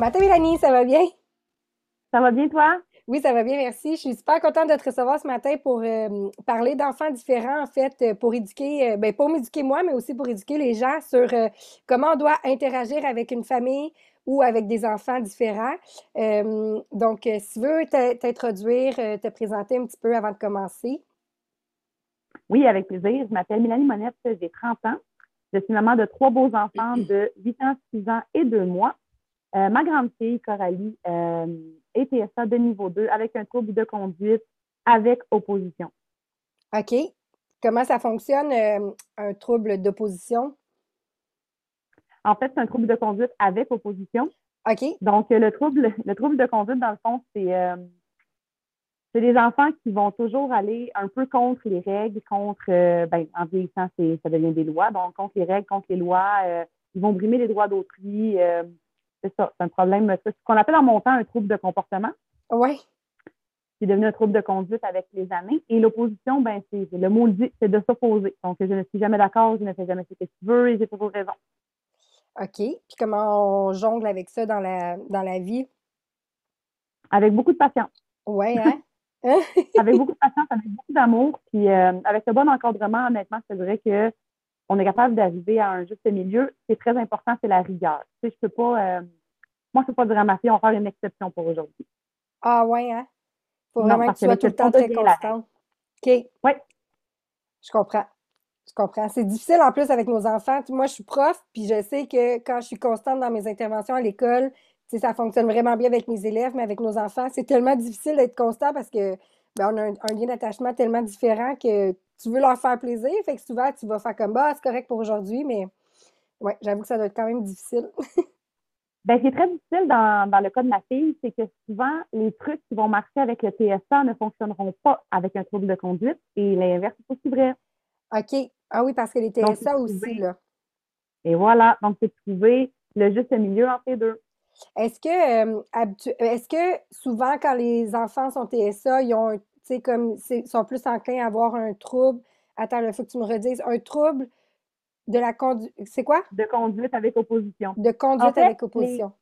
matin, Mélanie, ça va bien? Ça va bien, toi? Oui, ça va bien, merci. Je suis super contente de te recevoir ce matin pour euh, parler d'enfants différents, en fait, euh, pour éduquer, euh, ben, pour m'éduquer moi, mais aussi pour éduquer les gens sur comment on doit interagir avec une famille ou avec des enfants différents. donc, si tu veux t'introduire, te présenter un petit peu avant de commencer. Oui, avec plaisir. Je m'appelle Mélanie Monette, j'ai 30 ans. Je suis maman de trois beaux enfants de 8 ans, 6 ans et 2 mois. Ma grande fille, Coralie, et TSA de niveau 2 avec un trouble de conduite avec opposition. OK. Comment ça fonctionne, euh, un trouble d'opposition? En fait, c'est un trouble de conduite avec opposition. OK. Donc, le trouble, le trouble de conduite, dans le fond, c'est euh, des enfants qui vont toujours aller un peu contre les règles, contre, euh, ben, en vieillissant, ça devient des lois, donc contre les règles, contre les lois. ils vont brimer les droits d'autrui c'est ça, c'est un problème, c'est ce qu'on appelle en montant un trouble de comportement. Oui. C'est devenu un trouble de conduite avec les années. Et l'opposition, ben, c'est le mot le dit, c'est de s'opposer. Donc, je ne suis jamais d'accord, je ne fais jamais ce que tu veux et j'ai toujours raison. OK. Puis comment on jongle avec ça dans la, dans la vie? Avec beaucoup de patience. Oui, hein? avec beaucoup de patience, avec beaucoup d'amour. Puis euh, avec le bon encadrement, honnêtement, je te dirais que on est capable d'arriver à un juste milieu. C'est très important, c'est la rigueur. Tu sais, je peux pas, euh, moi, je peux pas dire à ma fille, on va faire une exception pour aujourd'hui. Ah ouais, hein? Faut vraiment que tu sois tout le temps très constant. OK. Oui. Je comprends. Je comprends. C'est difficile en plus avec nos enfants. Moi, je suis prof, puis je sais que quand je suis constante dans mes interventions à l'école, ça fonctionne vraiment bien avec mes élèves, mais avec nos enfants, c'est tellement difficile d'être constant parce que ben, on a un lien d'attachement tellement différent que tu veux leur faire plaisir. Fait que souvent, tu vas faire comme bah, c'est correct pour aujourd'hui, mais ouais, j'avoue que ça doit être quand même difficile. ben, c'est très difficile dans, le cas de ma fille, c'est que souvent, les trucs qui vont marcher avec le TSA ne fonctionneront pas avec un trouble de conduite et l'inverse est aussi vrai. OK. Ah oui, parce que les TSA aussi, là. Et voilà. Donc, c'est trouver le juste milieu entre les deux. Est-ce que, euh, est-ce que souvent, quand les enfants sont TSA, ils ont un c'est comme, sont plus enclins à avoir un trouble. Attends, il faut que tu me redises. Un trouble de la conduite. C'est quoi? De conduite avec opposition. De conduite avec opposition.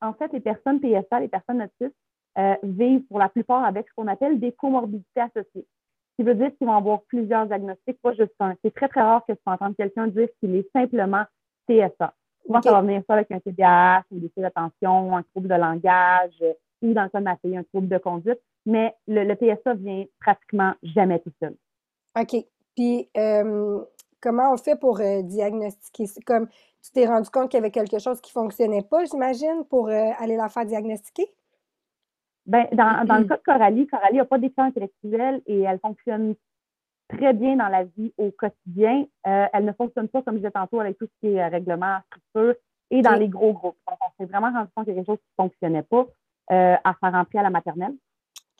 en fait, les personnes PSA, les personnes autistes, euh, vivent pour la plupart avec ce qu'on appelle des comorbidités associées. Ce qui veut dire qu'ils vont avoir plusieurs diagnostics, pas juste un. C'est très, très rare que tu entendre quelqu'un dire qu'il est simplement TSA. Souvent, ça va venir ça avec un TDAH, un déficit d'attention, un trouble de langage, ou dans le cas de ma fille, un trouble de conduite mais le, le, PSA vient pratiquement jamais tout seul. OK. Puis, euh, comment on fait pour euh, diagnostiquer? Comme tu t'es rendu compte qu'il y avait quelque chose qui ne fonctionnait pas, j'imagine, pour euh, aller la faire diagnostiquer? Bien, dans, dans, le cas de Coralie, Coralie n'a pas d'écran intellectuel et elle fonctionne très bien dans la vie au quotidien. elle ne fonctionne pas, comme je disais tantôt, avec tout ce qui est règlement, structure et dans les gros groupes. Donc, on s'est vraiment rendu compte qu'il y a quelque chose qui ne fonctionnait pas à faire rentrer à la maternelle.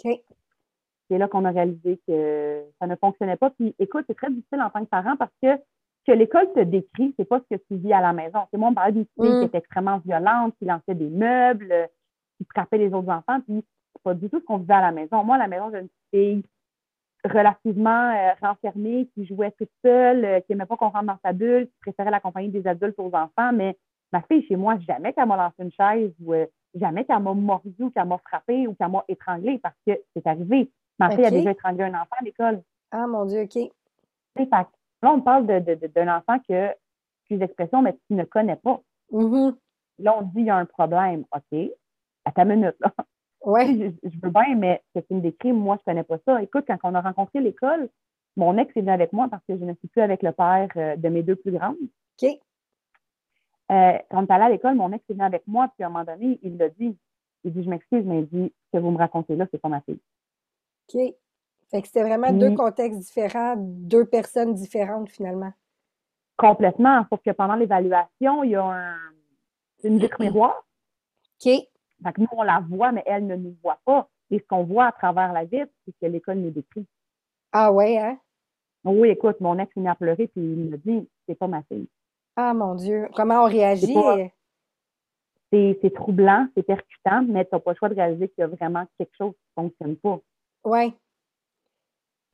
C'est là qu'on a réalisé que ça ne fonctionnait pas. Puis écoute, c'est très difficile en tant que parent parce que ce que l'école te décrit, c'est pas ce que tu vis à la maison. C'est moi, on parlait d'une fille qui mm. était extrêmement violente, qui lançait des meubles, qui frappait les autres enfants, puis c'est pas du tout ce qu'on vivait à la maison. Moi, à la maison, j'ai une fille relativement euh, renfermée, qui jouait toute seule, euh, qui n'aimait pas qu'on rentre dans sa bulle, qui préférait la compagnie des adultes aux enfants, mais ma fille, chez moi, jamais qu'elle m'a lancé une chaise ou euh, jamais qu'elle m'a mordu ou qu'elle m'a frappé ou qu'elle m'a étranglé parce que c'est arrivé. Ma fille a déjà étranglé un enfant à l'école. Ah, mon Dieu, OK. Fait, là, on parle d'un de, de, enfant que, excuse l'expression, mais tu ne connais pas. Mm-hmm. Là, on dit il y a un problème. OK, à ta minute, là. Ouais. Je, veux bien, mais ce que tu me décris, moi, je ne connais pas ça. Écoute, quand on a rencontré l'école, mon ex est venu avec moi parce que je ne suis plus avec le père euh, de mes deux plus grandes. OK. Euh, quand allé à l'école, mon ex est venu avec moi, puis à un moment donné, il l'a dit. Il dit, je m'excuse, mais il dit, ce que vous me racontez là, c'est pas ma fille. OK. Fait que c'était vraiment deux contextes différents, deux personnes différentes finalement. Complètement. Sauf que pendant l'évaluation, il y a un, une vitre miroir. OK. Fait que nous, on la voit, mais elle ne nous voit pas. Et ce qu'on voit à travers la vitre, c'est ce que l'école nous décrit. Ah ouais, hein? Oui, écoute, mon ex est à pleurer, puis il me dit, c'est pas ma fille. Ah mon Dieu, comment on réagit? C'est troublant, c'est percutant, mais tu n'as pas le choix de réaliser qu'il y a vraiment quelque chose qui ne fonctionne pas. Oui.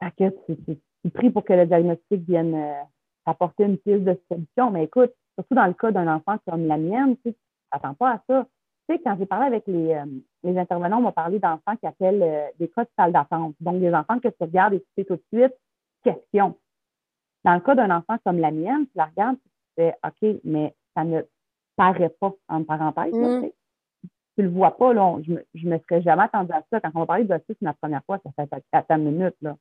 Fait que tu, pries pour que le diagnostic vienne euh, apporter une piste de solution. Mais écoute, surtout dans le cas d'un enfant comme la mienne, tu n'attends pas à ça. tu sais, quand j'ai parlé avec les, euh, les intervenants, on m'a parlé d'enfants qui appellent euh, des cas de salle d'attente. Donc, des enfants que tu regardes et tu sais tout de suite, question. Dans le cas d'un enfant comme la mienne, tu la regardes, tu fais OK, mais ça ne paraît pas, en parenthèse. Là, mm. tu le vois pas, là, je, me, je me serais jamais attendu à ça. Quand on va parler d'autisme la première fois, ça fait à ta minute. Là.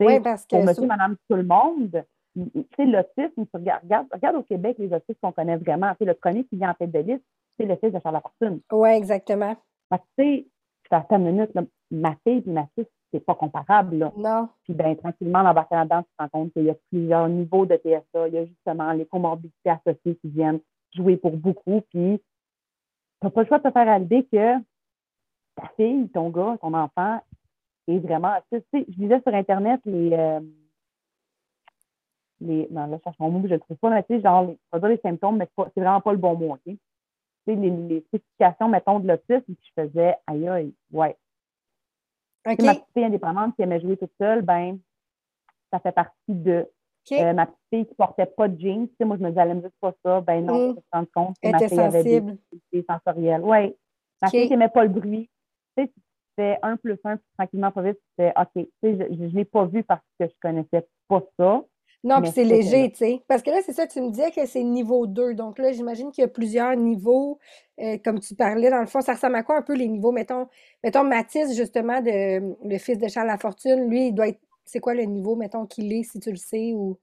Oui, parce que. Pour monsieur, madame, tout le monde, tu sais, l'autisme, regarde, regarde, au Québec les autistes qu'on connaît vraiment. Tu le premier qui vient en tête de liste, c'est le fils de Charles Lafortune. Oui, exactement. tu sais, à ta minute, ma fille et ma fille, c'est pas comparable. Là. Non. Puis ben, tranquillement, en bas dedans tu te rends compte qu'il y a plusieurs niveaux de TSA. Il y a justement les comorbidités associées qui viennent jouer pour beaucoup. Puis tu n'as pas le choix de te faire à l'idée que ta fille, ton gars, ton enfant est vraiment. Tu sais, je disais sur Internet les. Euh, les non, là, je cherche mon mot, je ne le trouve pas, mais tu sais, genre, pas dire les symptômes, mais c'est vraiment pas le bon mot, OK? Les, les spécifications, mettons, de l'autisme, puis je faisais, aïe, aïe, ouais, Okay. Ma petite fille indépendante qui aimait jouer toute seule, ben, ça fait partie de. Euh, ma petite fille qui portait pas de jeans, tu sais, moi, je me disais, elle aime juste pas ça. Ben non, mm. je me rends compte que ma fille sensible. avait des, sensorielles. Oui. Ma fille qui n'aimait pas le bruit. Tu sais, tu fais un plus un, puis tranquillement, pas vite, tu fais, OK, tu sais, je ne l'ai pas vu parce que je connaissais pas ça. Non, puis c'est léger, tu sais. Parce que là, c'est ça, tu me disais que c'est niveau 2. Donc là, j'imagine qu'il y a plusieurs niveaux. Euh, comme tu parlais, dans le fond, ça ressemble à quoi un peu les niveaux? Mettons, mettons Mathis, justement, de, le fils de Charles Lafortune, lui, il doit être. C'est quoi le niveau, mettons, qu'il est, si tu le sais? ou?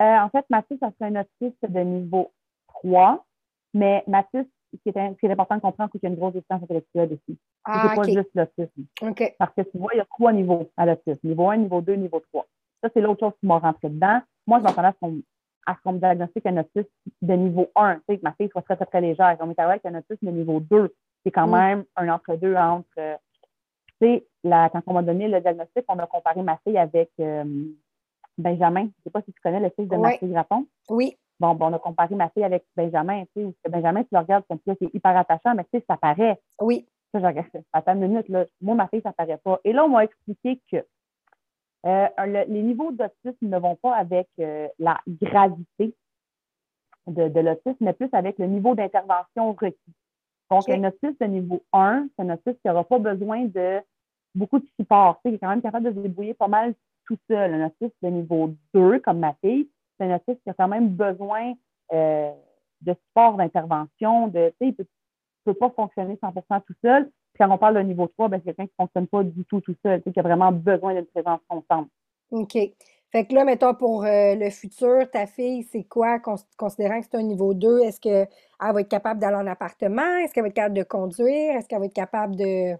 Euh, En fait, Mathis, ça serait un autiste de niveau 3. Mais Mathis, ce qui est, ce important de comprendre, c'est qu'il y a une grosse distance intellectuelle aussi. Ah, c'est pas juste l'autisme. OK. Parce que tu vois, il y a trois niveaux à l'autisme. Niveau 1, niveau 2, niveau 3. Ça, c'est l'autre chose qui m'a rentré dedans. Moi, je m'attendais à ce qu'on me diagnostique un autisme de niveau 1, tu sais, que ma fille soit très, très, très légère. On est avec un autisme de niveau 2. C'est quand mm. même un entre-deux entre. Euh, tu sais, quand on m'a donné le diagnostic, on a comparé ma fille avec euh, Benjamin. Je ne sais pas si tu connais le fils de ma fille Graton. Oui. Bon, bon, on a comparé ma fille avec Benjamin. Tu sais, Benjamin, tu le regardes comme ça, c'est hyper attachant, mais tu sais, ça paraît. Oui. Ça, je regarde. Attends une minute, là. Moi, ma fille, ça paraît pas. Et là, on m'a expliqué que euh, les niveaux d'autisme ne vont pas avec euh, la gravité de, l'autisme, mais plus avec le niveau d'intervention requis. Donc, un autiste de niveau 1, c'est un autiste qui n'aura pas besoin de beaucoup de support. Il est quand même capable de se débrouiller pas mal tout seul. Un autiste de niveau 2, comme ma fille, c'est un autiste qui a quand même besoin euh, de support d'intervention, de, tu sais, il ne peut, pas fonctionner 100 tout seul quand on parle de niveau 3, ben, c'est quelqu'un qui ne fonctionne pas du tout tout seul, qui a vraiment besoin d'une présence constante. OK. Fait que là, mettons, pour euh, le futur, ta fille, c'est quoi, considérant que c'est un niveau 2? Est-ce qu'elle va être capable d'aller en appartement? Est-ce qu'elle va être capable de conduire? Est-ce qu'elle va être capable de.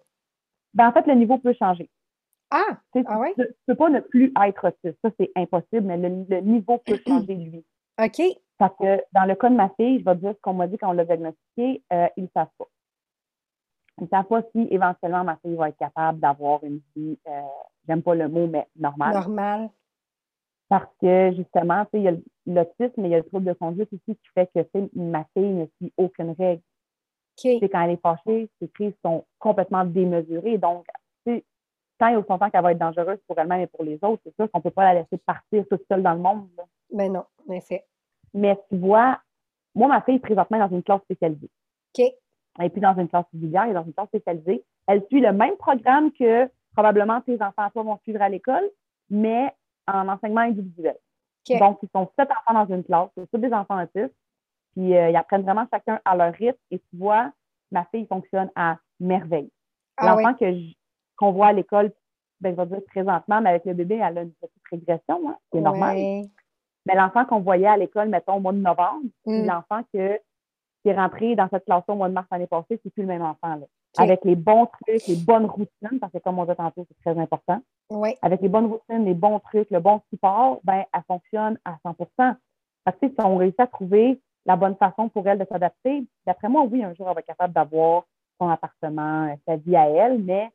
Ben, en fait, le niveau peut changer. Ah! ah ouais? Tu ne peux pas ne plus être autiste. Ça, c'est impossible, mais le, niveau peut changer, lui. OK. Parce que dans le cas de ma fille, je vais dire ce qu'on m'a dit quand on l'a diagnostiqué, euh, ils ne savent pas. Ils ne savent pas si éventuellement ma fille va être capable d'avoir une vie, euh, j'aime pas le mot, mais normale. Normale. Parce que justement, il y a l'autisme, mais il y a le trouble de conduite aussi qui fait que ma fille ne suit aucune règle. C'est quand elle est fâchée, ses crises sont complètement démesurées. Donc, tant et temps qu'elle va être dangereuse pour elle-même et pour les autres, c'est sûr qu'on ne peut pas la laisser partir toute seule dans le monde. Mais ben non, en effet. Mais tu vois, moi, ma fille est présentement dans une classe spécialisée. OK. Elle est plus dans une classe régulière, elle est dans une classe spécialisée. Elle suit le même programme que probablement tes enfants toi vont suivre à l'école, mais en enseignement individuel. Donc, ils sont sept enfants dans une classe, c'est tous des enfants autistes, puis euh, ils apprennent vraiment chacun à leur rythme. Et tu vois, ma fille fonctionne à merveille. Ah L'enfant qu'on voit à l'école, ben, je vais dire présentement, mais avec le bébé, elle a une petite régression, hein, c'est normal. Mais l'enfant qu'on voyait à l'école, mettons, au mois de novembre, mm. l'enfant que qui est rentré dans cette classe au mois de mars l'année passée, c'est plus le même enfant. Là. Avec les bons trucs, les bonnes routines, parce que comme on dit tantôt, c'est très important. Oui. Avec les bonnes routines, les bons trucs, le bon support, ben, elle fonctionne à 100% Parce que si on réussit à trouver la bonne façon pour elle de s'adapter, d'après moi, oui, un jour, elle va être capable d'avoir son appartement, euh, sa vie à elle, mais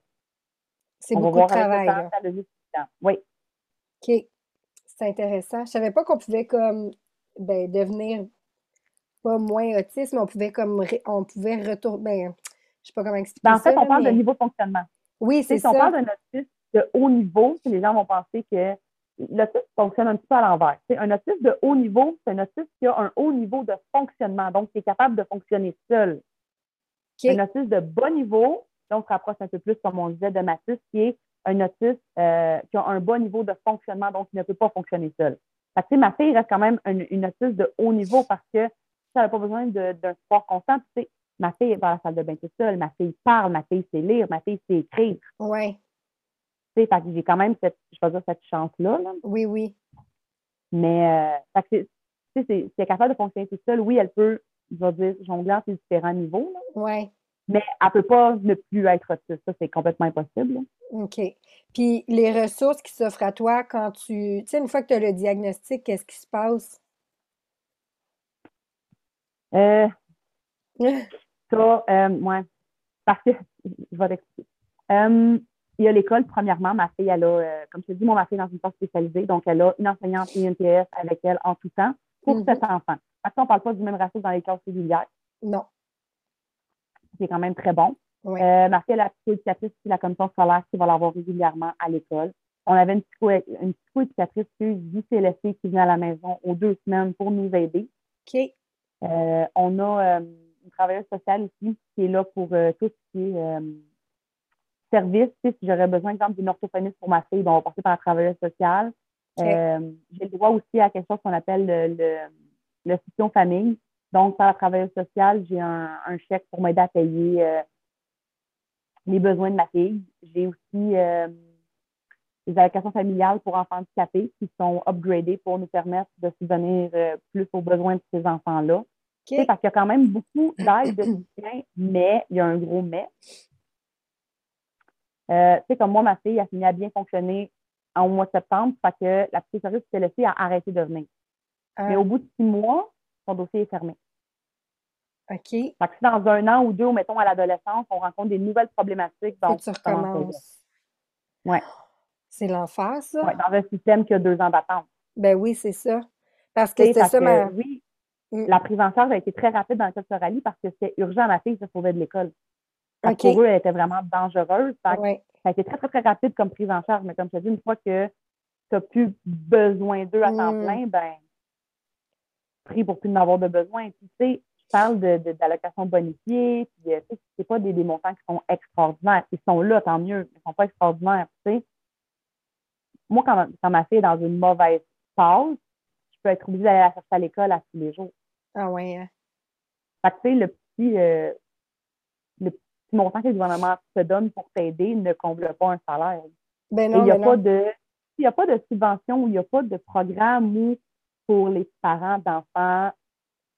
c'est beaucoup de travail. oui. OK. C'est intéressant. Je savais pas qu'on pouvait comme ben, devenir pas moins autiste, mais on pouvait comme on pouvait retourner. Ben, je sais pas comment expliquer ben, en fait, on parle de niveau de fonctionnement. Oui, c'est ça. Si on parle d'un autiste de haut niveau, les gens vont penser que l'autisme fonctionne un petit peu à l'envers. Un autiste de haut niveau, c'est un autiste qui a un haut niveau de fonctionnement, donc qui est capable de fonctionner seul. Un autisme de bas niveau, donc on se rapproche un peu plus, comme on disait, de Mathis, qui est un autiste euh, qui a un bas niveau de fonctionnement, donc qui ne peut pas fonctionner seul. Fait que, ma fille reste quand même une, une autiste de haut niveau parce que elle n'a pas besoin d'un support constant. ma fille va à la salle de bain toute seule, ma fille parle, ma fille sait lire, ma fille sait écrire. Oui. Fait que j'ai quand même cette, je vais dire, cette chance-là. Oui, oui. Mais euh, c'est, si elle est capable de fonctionner toute seule, oui, elle peut, je vais dire, jongler à ces différents niveaux. Oui. Mais elle ne peut pas ne plus être autiste. Ça, c'est complètement impossible. OK. Puis les ressources qui s'offrent à toi quand tu. Tu sais, une fois que tu as le diagnostic, qu'est-ce qui se passe? Euh, ça, euh, ouais. Parce que, je vais t'expliquer. Euh, il y a l'école, premièrement. Ma fille, elle a, euh, comme je te dis, moi, ma fille est dans une classe spécialisée. Donc, elle a une enseignante et une TS avec elle en tout temps pour mm-hmm. sept enfants. Parce qu'on ne parle pas du même ratio dans les classes régulières. Non. C'est quand même très bon. Euh, ma fille, elle a la psychoéducatrice la commission scolaire qui va l'avoir régulièrement à l'école. On avait une, psycho, une psychoéducatrice du CLSC qui venait à la maison aux deux semaines pour nous aider. OK. Euh, on a une travailleuse sociale aussi qui est là pour tout ce qui est service, si j'aurais besoin, exemple, d'une orthophoniste pour ma fille, bon, on va passer par la travailleuse sociale. Euh, j'ai le droit aussi à quelque chose qu'on appelle le, le, soutien famille. Donc, par la travailleuse sociale, j'ai un, chèque pour m'aider à payer euh, les besoins de ma fille. J'ai aussi euh, des allocations familiales pour enfants handicapés qui sont upgradées pour nous permettre de subvenir plus aux besoins de ces enfants-là. Parce qu'il y a quand même beaucoup d'aide de soutien, mais il y a un gros mais. Euh, tu sais, comme moi, ma fille, elle s'est à bien fonctionner en mois de septembre, parce que la psychologue s'est laissée a arrêté de venir. Mais au ah. bout de six mois, son dossier est fermé. OK. Fait que si dans un an ou deux, mettons à l'adolescence, on rencontre des nouvelles problématiques. Donc, tu recommences. Ouais. C'est l'enfer, ça? Oui, dans un système qui a deux ans d'attente. Ben oui, c'est ça. Parce que c'est ça, ma... Oui, mm. la prise en charge a été très rapide dans le cas de parce que c'était urgent. Ma fille se sauvait de l'école. Pour eux, elle était vraiment dangereuse. Ça a été très, très, très rapide comme prise en charge. Mais comme je te dis, une fois que tu n'as plus besoin d'eux à temps hmm. plein, ben, pris pour plus n'avoir de besoin. tu sais, je parle d'allocations de, bonifiées, puis euh, c'est pas des, des, montants qui sont extraordinaires. Ils sont là, tant mieux, ils sont pas extraordinaires, tu sais. Moi, quand, quand ma fille est dans une mauvaise phase, je peux être obligée d'aller la chercher à l'école à tous les jours. Ah ouais. Hein. Fait que, tu sais, le petit, euh, le montant que le gouvernement te donne pour t'aider ne comble pas un salaire. Ben non, il n'y a, ben pas de, il a pas de subvention ou il n'y a pas de programme où pour les parents d'enfants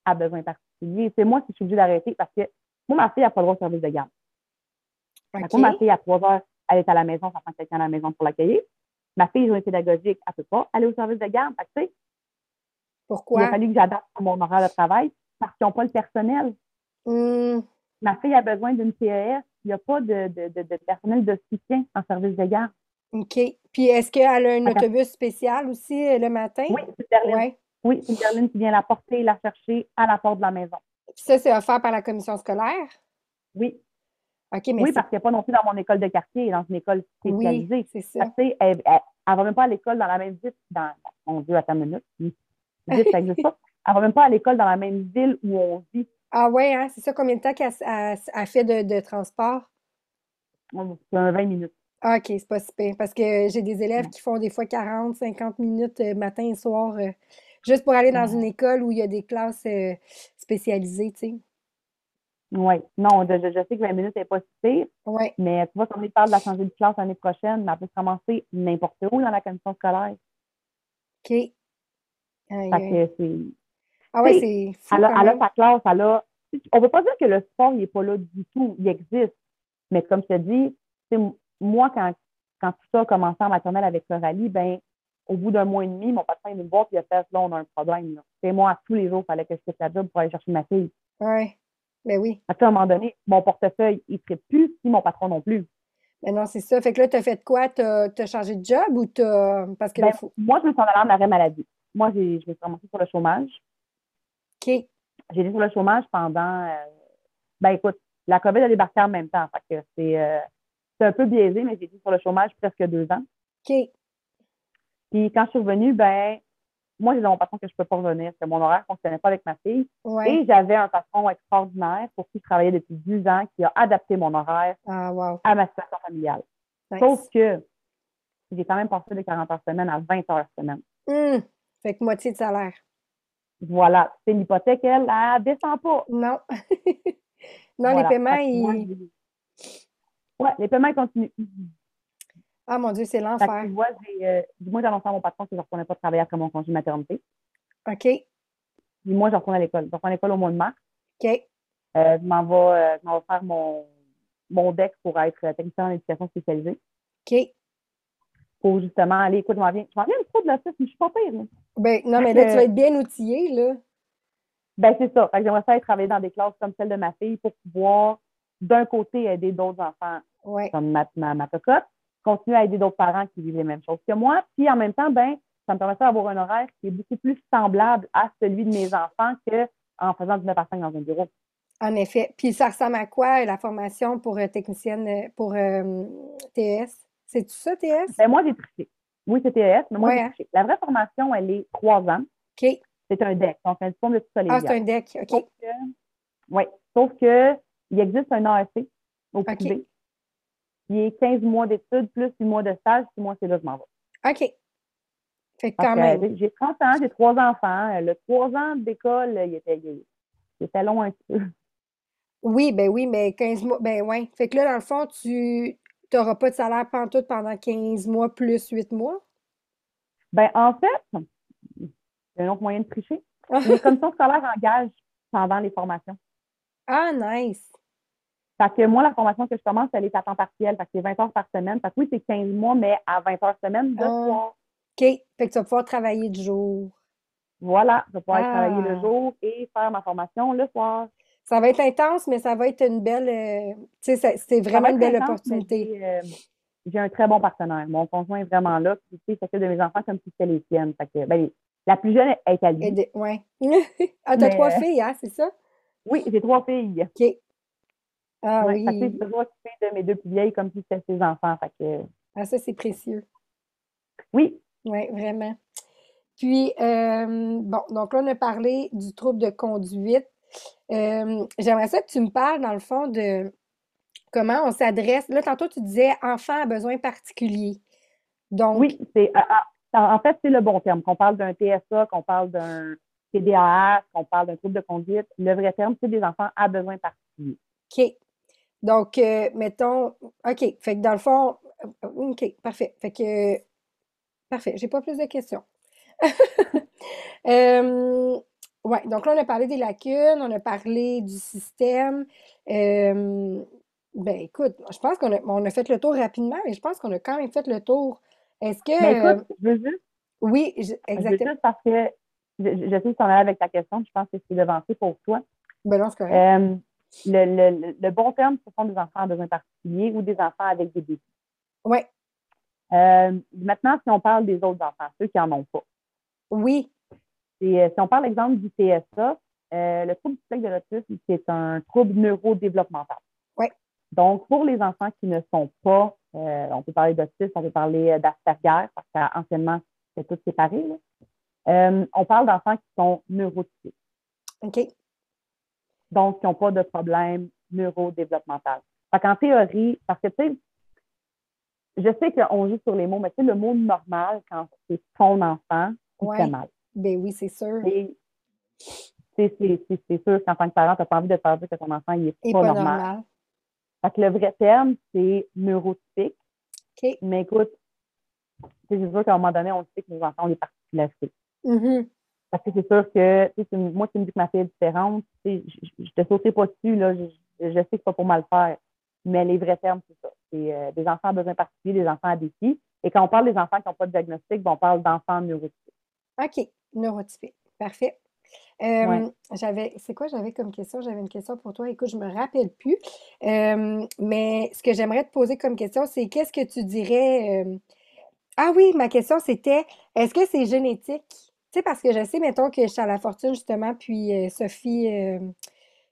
à besoins particuliers. C'est moi qui suis obligée d'arrêter parce que moi, ma fille n'a pas le droit au service de garde. Moi, ma fille, à trois heures, elle est à la maison, ça prend quelqu'un à la maison pour l'accueillir. Ma fille, journée pédagogique, elle ne peut pas aller au service de garde. Pourquoi? Il a fallu que j'adapte mon horaire de travail parce qu'ils n'ont pas le personnel. Hum ma fille a besoin d'une PES. Il n'y a pas de, personnel de soutien en service de garde. OK. Puis est-ce qu'elle a un autobus spécial aussi euh, le matin? Oui, c'est Berlin. Oui, c'est Berlin qui vient la porter et la chercher à la porte de la maison. Puis ça, c'est offert par la commission scolaire? Oui. Mais oui, parce qu'il n'y a pas non plus dans mon école de quartier, dans une école spécialisée. Oui, c'est ça. elle, ne va même pas à l'école dans la même ville, dans, mon Dieu, attends une minute. Ça pas. Elle va même pas à l'école dans la même ville où on vit. Ah ouais, hein? c'est ça, combien de temps qu'elle a, fait de, transport? C'est 20 minutes. Ah, OK, c'est pas super. Parce que j'ai des élèves qui font des fois 40, 50 minutes euh, matin et soir, euh, juste pour aller dans une école où il y a des classes euh, spécialisées, tu sais. Oui. Non, je, sais que 20 minutes n'est pas si Oui. Mais tu vois, quand on parle de la changer de classe l'année prochaine, elle peut se commencer n'importe où dans la commission scolaire. OK. Fait que c'est ah ouais, c'est fou. Elle, a, sa classe, elle a. On ne peut pas dire que le sport n'est pas là du tout. Il existe. Mais comme je te dis, moi, quand, quand tout ça a commencé en maternelle avec Coralie, ben, au bout d'un mois et demi, mon patron est venu me voir et il a fait là, on a un problème. C'est moi, tous les jours, il fallait que je quitte la job pour aller chercher ma fille. Oui. Ben oui. À un moment donné, mon portefeuille, il ne serait plus, si mon patron non plus. Mais ben non, c'est ça. Fait que là, tu as fait quoi? Tu as, changé de job ou tu as. Parce que ben, Moi, je me suis en allant en arrêt maladie. Moi, je me suis commencé sur le chômage. J'ai été sur le chômage pendant. Euh, ben écoute, la COVID a débarqué en même temps. Fait que c'est euh, un peu biaisé, mais j'ai été sur le chômage presque deux ans. OK. Puis quand je suis revenue, ben moi, j'ai mon patron que je peux pas revenir, que mon horaire fonctionnait pas avec ma fille. Ouais. Et j'avais un patron extraordinaire pour qui je travaillais depuis 10 ans, qui a adapté mon horaire Ah, wow. à ma situation familiale. Nice. Sauf que j'ai quand même passé de 40 heures semaine à 20 heures semaine. Hum. Fait que moitié de salaire. Voilà. C'est l'hypothèque, elle, elle descend pas. Non. non, Voilà. les paiements, ils. Ouais, les paiements continuent. Ah, mon Dieu, c'est l'enfer. tu vois, j'ai, euh, moi, à mon patron que je ne retournais pas travailler après mon congé maternité. OK. Puis moi, je retourne à l'école. Je retourne à l'école au mois de mars. OK. Euh, je m'en vais, euh, je m'en vais faire mon, mon DEC pour être technicien en éducation spécialisée. OK. Pour justement aller, écoute, je m'en viens, je m'en viens peu de l'autisme, mais je suis pas pire. là. Ben, non, mais là, tu vas être bien outillé, là. Ben, c'est ça. J'aimerais ça travailler dans des classes comme celle de ma fille pour pouvoir, d'un côté, aider d'autres enfants Ouais. comme ma, ma, ma cocotte, continuer à aider d'autres parents qui vivent les mêmes choses que moi. Puis en même temps, ben, ça me permettrait d'avoir un horaire qui est beaucoup plus semblable à celui de mes enfants qu'en faisant du 9 à 5 dans un bureau. En effet. Puis ça ressemble à quoi, la formation pour euh, technicienne, euh, pour euh, TES? C'est tout ça, TES? Ben, moi, j'ai triché. Oui, c'est TES, mais moi, Ouais, j'ai hein? triché. La vraie formation, elle est trois ans. OK. C'est un DEC, donc un diplôme de tout Ah, c'est un deck. OK. Oui, sauf que il existe un AEC au privé. Il est 15 mois d'études plus 6 mois de stage, puis moi, c'est là que je m'en vais. OK. Fait Parce quand même. J'ai 30 ans, j'ai trois enfants. Le trois ans d'école, il était, il, il était long un petit peu. Oui, ben oui, mais 15 mois, ben ouais. Fait que là, dans le fond, tu n'auras pas de salaire pantoute pendant 15 mois plus 8 mois? Ben, en fait, c'est un autre moyen de tricher. Les commissions scolaires engagent pendant les formations. Ah, nice. Fait que moi, la formation que je commence, elle est à temps partiel. Fait que c'est 20 heures par semaine. Fait que oui, c'est 15 mois, mais à 20 heures semaine de Ah. soir. OK. Fait que tu vas pouvoir travailler du jour. Voilà, je vais pouvoir Ah. travailler le jour et faire ma formation le soir. Ça va être intense, mais ça va être une belle. euh, tu sais, c'est vraiment une belle intense, opportunité. J'ai euh, j'ai un très bon partenaire. Mon conjoint est vraiment là. Puis, tu sais, s'occupe de mes enfants comme si c'était les siennes. Fait que, ben, la plus jeune est à lui. Ouais. ah, t'as trois euh, filles, hein, c'est ça? Oui, j'ai trois filles. OK. Ah Ouais, fait oui. j'ai toujours occupé de mes deux plus vieilles comme si c'était ses enfants. Fait que, Ah, ça, c'est précieux. oui, Oui, vraiment. Puis, euh, bon, donc là, on a parlé du trouble de conduite. Euh, j'aimerais ça que tu me parles, dans le fond, de comment on s'adresse. Là, tantôt, tu disais enfant à besoins particuliers. Donc, oui, c'est ah, ah, en fait, c'est le bon terme. Qu'on parle d'un TSA, qu'on parle d'un TDAH, qu'on parle d'un trouble de conduite. Le vrai terme, c'est des enfants à besoins particuliers. OK. Donc, euh, mettons, OK. Fait que dans le fond, euh, OK, parfait. Fait que, parfait. J'ai pas plus de questions. Euh, ouais, donc là, on a parlé des lacunes, on a parlé du système. Euh, ben, écoute, je pense qu'on a, on a fait le tour rapidement, mais je pense qu'on a quand même fait le tour. Est-ce que. Euh, écoute, je veux juste, oui, je- je veux exactement. juste parce que je, je sais que tu en as avec ta question, je pense que c'est devancé pour toi. Ben non, c'est correct. Le, le- le- bon terme, ce sont des enfants à besoins particuliers ou des enfants avec des défis. Ouais, Euh, maintenant, si on parle des autres enfants, ceux qui n'en ont pas. oui, Et, euh, si on parle, exemple, du TSA, euh, le trouble du spectre de l'autisme, c'est un trouble neurodéveloppemental. Ouais. Donc, pour les enfants qui ne sont pas, euh, on peut parler d'autisme, on peut parler d'Asperger, parce qu'anciennement, c'est tout séparé. là. On parle d'enfants qui sont neurotypiques, OK. Donc qui n'ont pas de problème neurodéveloppemental. Fait qu'en théorie, parce que, tu sais, je sais qu'on joue sur les mots, mais tu sais, le mot normal, quand c'est ton enfant, Ouais. fait mal. Ben oui, c'est sûr. C'est c'est- c'est- c'est sûr qu'en tant que parent, tu n'as pas envie de faire dire que ton enfant il est Et pas, normal. normal. Fait que le vrai terme, c'est neurotypique. Mais écoute, c'est sûr qu'à un moment donné, on sait que nos enfants ont des particularités. Mhm. Parce que c'est sûr que, tu moi, tu me dis que ma fille est différente, je, je te sauterai pas dessus, là, je, sais que c'est pas pour mal faire. Mais les vrais termes, c'est ça. C'est euh, des enfants à besoins particuliers, des enfants à défis. Et quand on parle des enfants qui n'ont pas de diagnostic, ben, on parle d'enfants neurotypiques. OK, neurotypique. Parfait. Euh, Ouais. J'avais, c'est quoi j'avais comme question? J'avais une question pour toi. Écoute, je me rappelle plus. Euh, mais ce que j'aimerais te poser comme question, c'est qu'est-ce que tu dirais? euh, Ah oui, ma question c'était, est-ce que c'est génétique? Tu sais, parce que je sais, mettons que je suis à la fortune, justement, puis euh, Sophie, euh,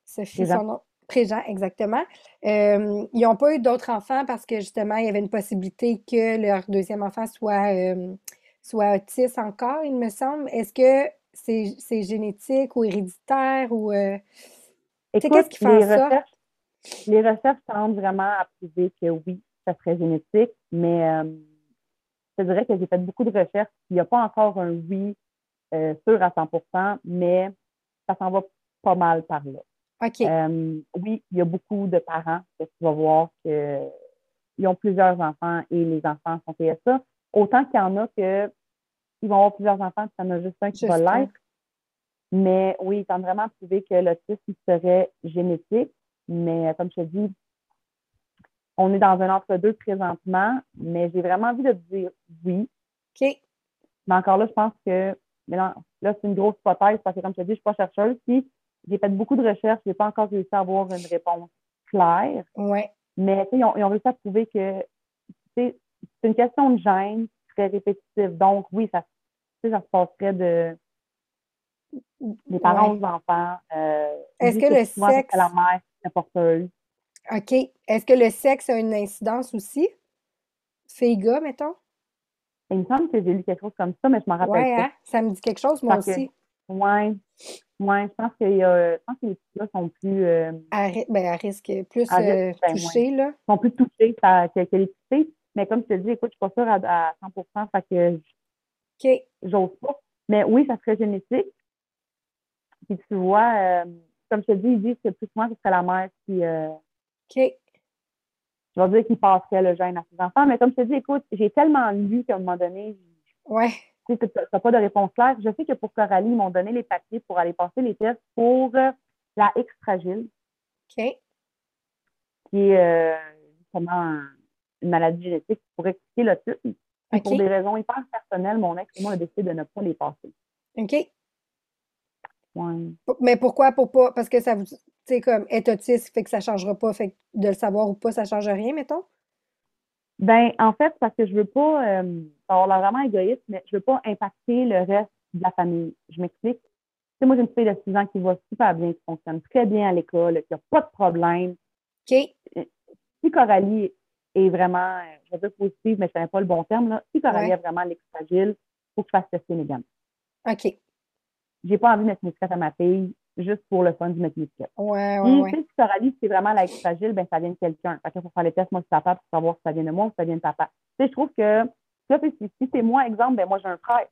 Sophie, son nom, Préjean, exactement. Euh, ils n'ont pas eu d'autres enfants parce que, justement, il y avait une possibilité que leur deuxième enfant soit, soit autiste encore, il me semble. Est-ce que c'est génétique ou héréditaire ou euh, qu'est-ce qui fait les ça? Recherches, les recherches semblent vraiment à prouver que oui, ça serait génétique, mais je dirais que j'ai fait beaucoup de recherches. Il n'y a pas encore un oui euh, sûr à 100% mais ça s'en va pas mal par là. OK. oui, il y a beaucoup de parents que tu vas voir qu'ils ont plusieurs enfants et les enfants sont ça. Autant qu'il y en a que ils vont avoir plusieurs enfants, puis il y en a juste un qui va l'être. Mais oui, ils ont vraiment prouvé que l'autisme serait génétique. Mais euh, comme je te dis, on est dans un entre-deux présentement, mais j'ai vraiment envie de dire oui. OK. Mais encore là, je pense que mais là, là c'est une grosse hypothèse parce que, comme je te dis, je ne suis pas chercheuse. Puis, j'ai fait beaucoup de recherches, je n'ai pas encore réussi à avoir une réponse claire. Ouais. Mais ils ont, ils ont réussi à prouver que c'est une question de gêne, répétitif. Donc, oui, ça, ça se passerait de des parents aux enfants. Euh, Est-ce que le sexe. la mère est porteuse. OK. Est-ce que le sexe a une incidence aussi? Fille-gars, mettons? Il me semble que j'ai lu quelque chose comme ça, mais je m'en rappelle ouais, pas. Hein? Ça me dit quelque chose, moi aussi. Oui. Ouais, je pense, que je pense que les filles-là sont plus. Euh, à, ben, à risque, plus euh, ben, touchés, là. Ils sont plus touchés que, que les filles. Mais comme je te dis, écoute, je suis pas sûre à, 100% fait que j'ose pas. Mais oui, ça serait génétique. Puis tu vois, euh, comme je te dis, ils disent que plus souvent, ce serait la mère qui. OK. Je vais dire qu'il passerait le gène à ses enfants. Mais comme je te dis, écoute, j'ai tellement lu qu'à un moment donné. Ouais. Tu n'as pas de réponse claire. Je sais que pour Coralie, ils m'ont donné les papiers pour aller passer les tests pour euh, la X fragile. OK. Qui est justement une maladie génétique pour expliquer l'autisme. Pour des raisons hyper personnelles, mon ex et moi, a décidé de ne pas les passer. OK. Ouais. Mais pourquoi? Pour pas, parce que ça vous. Sais, comme être autiste fait que ça ne changera pas, fait que de le savoir ou pas, ça change rien, mettons? Ben, en fait, parce que je veux pas, euh, ça va vraiment égoïste, mais je veux pas impacter le reste de la famille. Je m'explique. Tu sais, moi, j'ai une fille de 6 ans qui va super bien, qui fonctionne très bien à l'école, qui n'a pas de problème. OK. Si Coralie est vraiment, euh, je vais dire positive, mais je ne connais pas le bon terme, là. si Coralie ouais. vraiment l'extragile, il faut que je fasse tester mes gammes. OK. J'ai pas envie de mettre une étiquette à ma fille juste pour le fun de mettre une étiquette. Ouais, ouais, ouais. Si Coralie, c'est vraiment la fragile, ben ça vient de quelqu'un. Fait qu'il faut faire les tests, moi, c'est papa, pour savoir si ça vient de moi ou si ça vient de papa. Tu sais, je trouve que, si, si c'est moi, exemple, ben moi, j'ai un frère.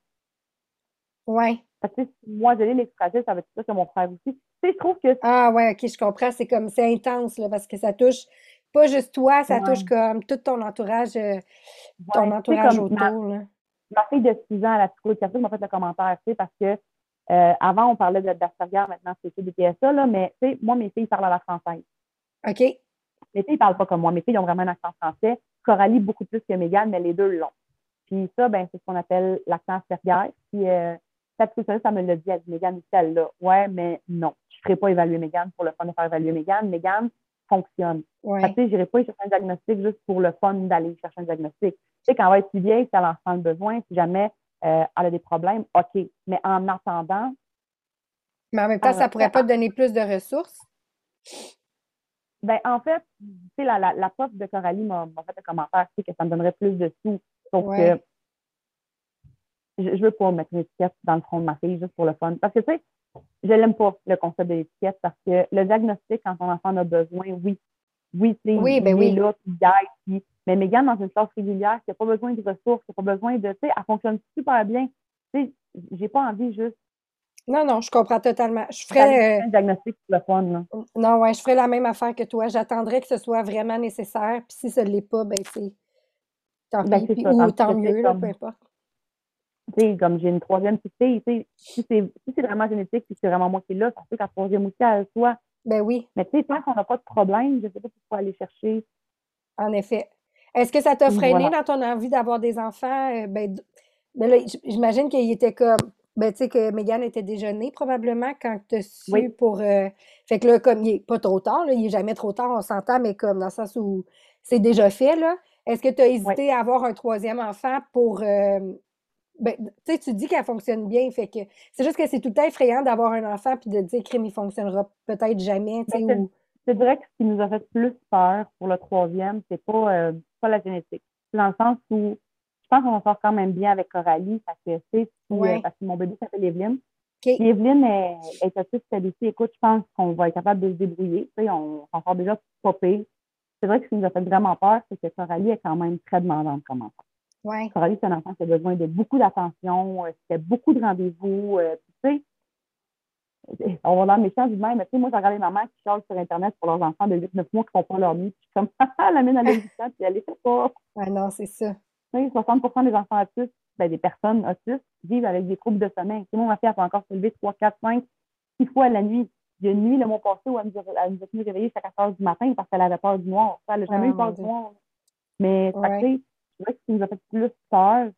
Ouais. Parce que si moi, j'ai l'extragile, ça veut dire que mon frère aussi. Tu sais, je trouve que. Ah, ouais, OK, je comprends. C'est comme, c'est intense, là, parce que ça touche pas juste toi, ça touche comme tout ton entourage, euh, ton entourage autour. Ma, ma, fille de 6 ans à la psychologie m'a fait le commentaire, tu sais, parce que euh, avant, on parlait d'Asperger, maintenant, c'est des PSA, là, mais tu sais, moi, mes filles parlent à la française. OK. Mes filles ne parlent pas comme moi. Mes filles ont vraiment un accent français. Coralie, beaucoup plus que Mégane, mais les deux l'ont. Puis ça, ben, c'est ce qu'on appelle l'accent Asperger. Puis, euh, ça, ça me l'a dit, elle dit, Mégane, elle là. Ouais, mais non, je ne ferai pas évaluer Mégane pour le fun de faire évaluer Mégane. Mégane, fonctionne. Ouais. Que je n'irai pas chercher un diagnostic juste pour le fun d'aller chercher un diagnostic. Tu sais, quand elle va être plus vieille, si elle en sent le besoin, si jamais euh, elle a des problèmes, OK. Mais en attendant. Mais en même temps, ça ne pourrait pas te donner plus de ressources? Ben, en fait, la, la, la prof de Coralie m'a fait un commentaire, que ça me donnerait plus de sous. Sauf que je, ne veux pas mettre une étiquette dans le front de ma fille juste pour le fun. Parce que, tu sais, je n'aime pas le concept de l'étiquette parce que le diagnostic, quand ton enfant en a besoin, oui. Oui, c'est oui, ben oui. là, puis il Mais Mégane, dans une classe régulière, qui n'a pas besoin de ressources, qui n'a pas besoin de. Tu sais, elle fonctionne super bien. Tu sais, j'ai pas envie juste. Non, non, je comprends totalement. Je ferais. Euh, un diagnostic pour le fun, là. Non, ouais, je ferais la même affaire que toi. J'attendrais que ce soit vraiment nécessaire. Puis si ce ne l'est pas, ben c'est. Tant ben, pis, ou tant mieux, là, peu importe comme j'ai une troisième petite fille, si c'est vraiment génétique puis c'est vraiment moi qui est là, ça fait qu'à troisième aussi, elle soit. Ben oui. Mais tu sais, tant qu'on n'a pas de problème, je ne sais pas pourquoi aller chercher. En effet. Est-ce que ça t'a freiné dans ton envie d'avoir des enfants? Euh, ben, ben là, j'imagine qu'il était comme. Ben, tu sais, que Megan était déjeunée probablement quand tu as su pour. Euh, fait que là, comme il n'est pas trop tard, là, il n'est jamais trop tard, on s'entend, mais comme dans le sens où c'est déjà fait, là. Est-ce que tu as hésité à avoir un troisième enfant pour euh, ben, tu dis qu'elle fonctionne bien, fait que c'est juste que c'est tout le temps effrayant d'avoir un enfant puis de dire crime, il fonctionnera peut-être jamais. Ben, ou... Je dirais que ce qui nous a fait plus peur pour le troisième, c'est pas, euh, pas la génétique. C'est dans le sens où je pense qu'on va sort quand même bien avec Coralie, parce que, c'est Ouais. parce que mon bébé s'appelle Evelyne. OK. Puis Evelyne est, est autiste celle Écoute, je pense qu'on va être capable de se débrouiller. Tu sais, on s'en sort déjà pas pire. C'est vrai que ce qui nous a fait vraiment peur, c'est que Coralie est quand même très demandante comme enfant. Ouais. Coralie, c'est un enfant qui a besoin de beaucoup d'attention, euh, qui fait beaucoup de rendez-vous. euh, tu sais, on va dans champs du même. Mais tu sais, moi, j'ai regardé les mamans qui chargent sur Internet pour leurs enfants de 8-9 mois qui font pas leur nuit. Puis je suis comme, ah, la elle a 8 ans, puis elle fait pas. Ah non, c'est ça. Tu sais, 60 des enfants autistes, ben, des personnes autistes, vivent avec des troubles de sommeil. Tu sais, moi, ma fille, elle peut encore se lever 3, 4, 5, 6 fois la nuit. Il y a une nuit, le mois passé, où elle nous a, elle nous a tenu réveiller jusqu'à 4 heures du matin parce qu'elle avait peur du noir. Elle n'a jamais Ah, eu peur du noir. Mais, Ouais. tu sais, c'est vrai que ce qui nous a fait plus peur,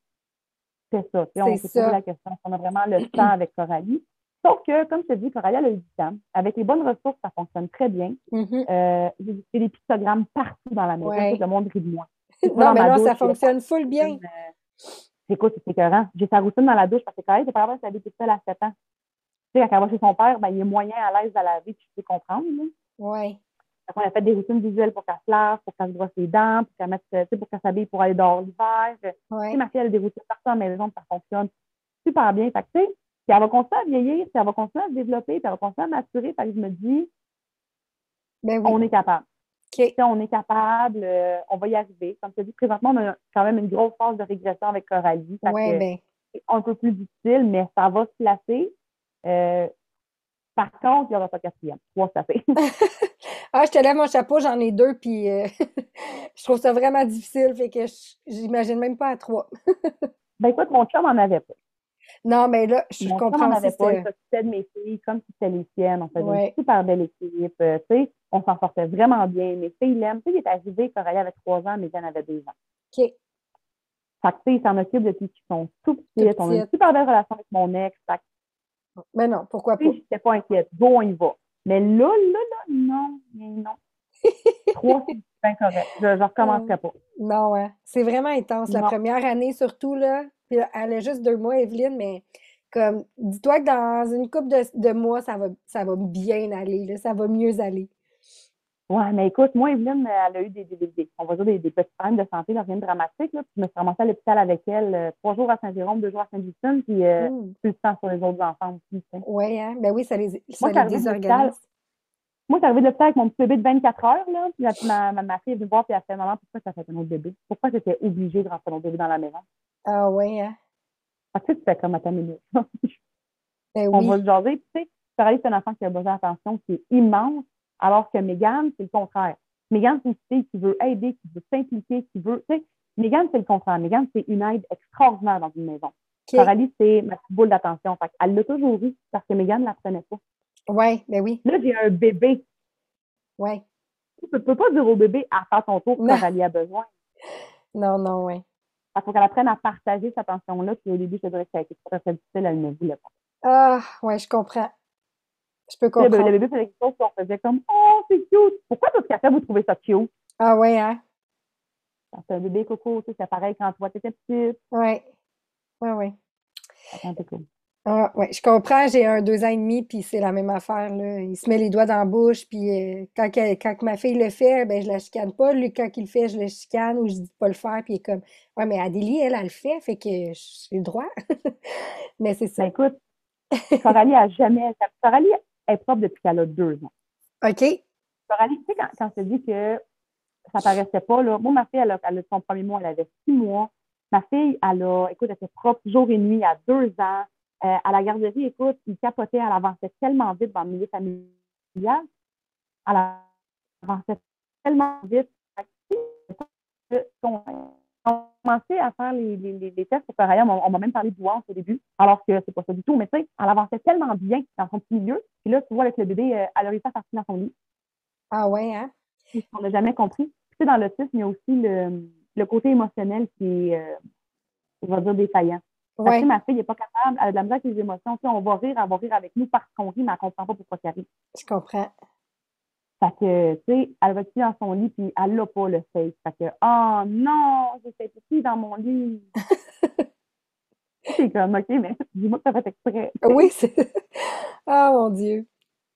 c'est ça. Tu sais, on s'est posé la question. On a vraiment le temps avec Coralie? Sauf que, comme je te dis, Coralie, elle a eu du temps. Avec les bonnes ressources, ça fonctionne très bien. Mhm. Euh, j'ai des pictogrammes partout dans la maison. Ouais. Tout le monde rit de moi. Non, mais ma non, douche, ça fonctionne full bien. euh, Écoute, c'est écœurant. J'ai sa routine dans la douche parce que Coralie, c'est pas grave, elle habite seule à 7 ans. Tu sais, quand elle va chez son père, ben, il est moyen à l'aise à laver, je peux comprendre. Là. Fait qu'on a fait des routines visuelles pour qu'elle se lave, pour qu'elle se brosse les dents, pour qu'elle mette, tu sais, pour qu'elle s'habille pour aller dehors l'hiver. Tu Ouais. sais, ma fille, elle a des routines partout à la maison, ça fonctionne super bien. Fait que, tu sais, puis elle va continuer à vieillir, puis elle va continuer à se développer, puis elle va continuer à maturer. Fait que je me dis, Ben oui. on est capable. On est capable, euh, on va y arriver. Comme je te dis, présentement, on a quand même une grosse phase de régression avec Coralie. Ouais, ben. c'est un peu plus difficile, mais ça va se placer. Euh, par contre, il n'y aura pas quatrième. Trois, ça fait. Ah, je te lève mon chapeau, j'en ai deux, puis euh, je trouve ça vraiment difficile, fait que je- j'imagine même pas à trois. ben écoute, mon chum en avait pas. Non, mais là, je en comprends avait aussi pas. ce- Il s'occupait de mes filles comme si c'était les siennes. On faisait Ouais. une super belle équipe. Euh, tu sais, on s'en sortait vraiment bien. Mes filles l'aiment. Tu sais, il est arrivé, Coralie avait trois ans, mais Jeanne avait deux ans. OK. Fait que, tu sais, ils s'en occupent depuis qu'ils sont tout Tout petites. On a une super belle relation avec mon ex. Fait que, Mais non, pourquoi pas? je n'étais pas inquiète. Go, on y va. Mais là, là, là, non, mais non. Trois, c'est bien correct. Je ne recommencerai pas. Non, ouais. C'est vraiment intense. La Non. première année, surtout, là. Puis là, elle a juste deux mois, Evelyne, mais comme, dis-toi que dans une couple de, de mois, ça va, ça va bien aller, là. Ça va mieux aller. Ouais, mais écoute, moi, Evelyne, elle a eu des, des, des- des- on va dire des, des petits problèmes de santé, là, rien de dramatique. Là, puis je me suis ramassée à l'hôpital avec elle euh, trois jours à Saint-Jérôme, deux jours à Saint-Justine, puis euh, Mm. plus de temps sur les autres enfants aussi. Ouais, hein? Ben oui, ça les, ça Moi, les désorganise. Moi, arrivée de l'hôpital avec mon petit bébé de 24 heures, là, puis ma, ma, ma fille est venue me voir, puis elle a fait Maman, pourquoi as fait un autre bébé? Pourquoi tu étais obligée de rentrer autre bébé dans la maison? Ah ouais, hein? Fait que tu sais, tu fais comme à ta minute. Ben On oui. va se jaser. Puis, tu sais, Coralie, c'est un enfant qui a besoin d'attention, qui est immense, alors que Megan, c'est le contraire. Megan, c'est une fille qui veut aider, qui veut s'impliquer, qui veut. Tu sais, Megan, c'est le contraire. Megan, c'est une aide extraordinaire dans une maison. OK. Coralie, c'est ma petite boule d'attention. Elle l'a toujours eu parce que Megan ne la prenait pas. Ouais, ben oui. Là, j'ai un bébé. Ouais. Tu ne peux pas dire au bébé à faire ton tour, Non. Coralie a besoin. Non, non, ouais. Il faut qu'elle apprenne à partager cette attention-là. Puis au début, je te dirais que ça a été très, difficile. Elle ne voulait pas. Ah, ouais, je comprends. Je peux Le, comprendre. le bébé faisait quelque chose qu'on faisait comme Oh, c'est cute. Pourquoi tout fait, vous trouvez ça cute? Ah ouais, hein? C'est un bébé coco, tu sais, c'est pareil quand toi, t'étais petite. Ouais. Ouais, ouais. Attends, t'es cool. Ah, ouais, je comprends, j'ai un deux ans et demi, puis c'est la même affaire, là. Il se met les doigts dans la bouche, puis euh, quand, quand ma fille le fait, ben je la chicane pas. Lui, quand il le fait, je le chicane ou je dis de pas le faire, puis il est comme, ouais, mais Adélie, elle, elle le fait, fait que j'ai le droit. Mais c'est Ben, ça. écoute, Coralie a jamais. Coralie est propre depuis qu'elle a deux ans. OK? Coralie, tu sais, quand, quand je te dis que ça paraissait pas, là, moi, ma fille, elle a, elle a son premier mois, elle avait six mois. Ma fille, elle a, écoute, elle était propre jour et nuit à deux ans. Euh, à la garderie, écoute, il capotait, elle avançait tellement vite dans le milieu familial. Elle avançait tellement vite. Euh, On on a commencé à faire les, les, les, les tests pour. On, on m'a même parlé de douance au début, alors que c'est pas ça du tout. Mais tu sais, elle avançait tellement bien dans son petit milieu. Puis là, tu vois, avec le bébé, euh, elle a réussi à partir dans son lit. Ah ouais, hein? Qu'on n'a jamais compris. Tu sais, dans l'autisme, il y a aussi le, le côté émotionnel qui est, euh, on va dire, défaillant. Parce Ouais, que ma fille n'est pas capable, elle a de la misère avec les émotions. Tu sais, on va rire, elle va rire avec nous parce qu'on rit, mais elle ne comprend pas pourquoi ça rit. je comprends. Fait que, tu sais, elle va être dans son lit, puis elle n'a pas le face. Fait que, oh non, fait pipi dans mon lit. c'est comme, OK, mais dis-moi que ça fait exprès. Oui, c'est... Ah, mon Dieu.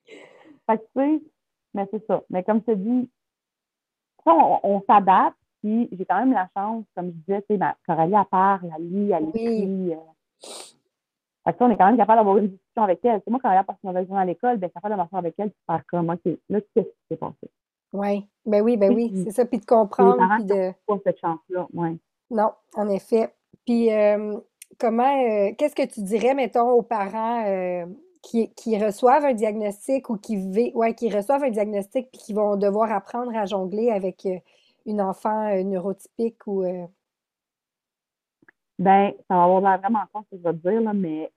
Fait que, tu sais, mais c'est ça. Mais comme je te dis, ça, on, on s'adapte, Puis j'ai quand même la chance, comme je disais, tu sais, ma Coralie, elle parle, elle lit, elle écrit. Euh. Fait que, on est quand même capable d'avoir une discussion avec elle. C'est moi, quand elle passe une mauvaise journée à l'école, ben, capable de m'asseoir avec elle de faire comme, OK, là, qu'est-ce qui s'est passé? Oui, ben oui, ben oui, c'est ça. Puis de comprendre. Puis de... Pas cette chance-là, oui. Non, en effet. Puis euh, comment, euh, qu'est-ce que tu dirais, mettons, aux parents euh, qui, qui, reçoivent un diagnostic ou qui, ouais, qui reçoivent un diagnostic puis qui vont devoir apprendre à jongler avec une enfant neurotypique ou. Ben, ça va avoir l'air vraiment fort ce que je vais te dire, là, mais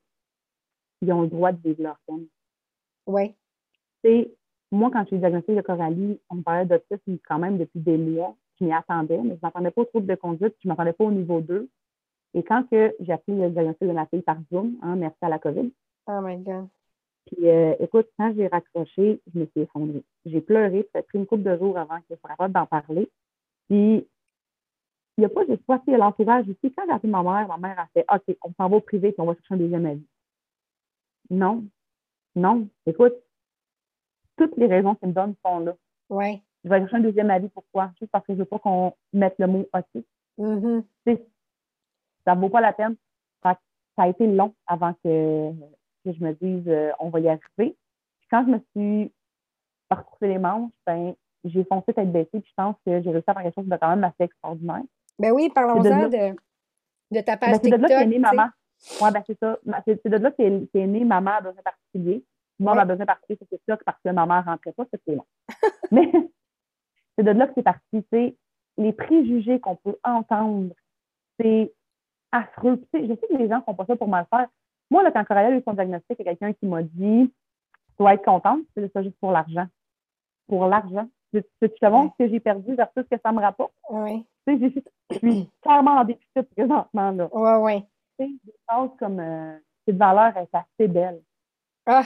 ils ont le droit de vivre leur peine. Oui. C'est moi, quand je suis diagnostiquée de Coralie, on me parlait d'autisme quand même depuis des mois. Je m'y attendais, mais je ne m'attendais pas au trouble de conduite, je ne m'attendais pas au niveau 2. Et quand j'ai appris le diagnostic de ma fille par Zoom, hein, merci à la COVID. Oh my God. Puis euh, écoute, quand j'ai raccroché, je me suis effondrée. J'ai pleuré, ça a pris une couple de jours avant que je sois capable d'en parler. Puis il n'y a pas juste pas l'entourage ici. Quand j'ai appelé ma mère, ma mère a fait OK, on s'en va au privé et on va chercher un deuxième avis. Non. Non. Écoute, toutes les raisons qu'ils me donnent sont là. Oui. Je vais chercher un deuxième avis. Pourquoi? Juste parce que je ne veux pas qu'on mette le mot autisme. Mm Ça ne vaut pas la peine. Ça, a été long avant que, que je me dise euh, on va y arriver. Puis quand je me suis retroussé les manches, ben, j'ai foncé tête baissée, puis je pense que j'ai réussi à faire quelque chose de quand même assez extraordinaire. Ben oui, parlons-en de, de, ta page ben, C'est de là qu'est née maman. Oui, ben c'est ça. C'est de là qu'est est née maman à besoin particulier. Moi, ma besoin particulier, c'était ça, parce que ma mère ne rentrait pas, c'était long. Mais c'est de là que c'est parti. C'est les préjugés qu'on peut entendre, c'est affreux. je sais que les gens font pas ça pour mal faire. Moi, là, quand Coralie a eu son diagnostic, il y a quelqu'un qui m'a dit Tu dois être contente, c'est ça juste pour l'argent. Pour l'argent. Tu, ce que j'ai perdu versus ce que ça me rapporte. Oui. Tu sais, je suis clairement en déficit présentement. Là. Oui, oui. Tu sais, des choses comme euh, cette valeur est assez belle. Ah,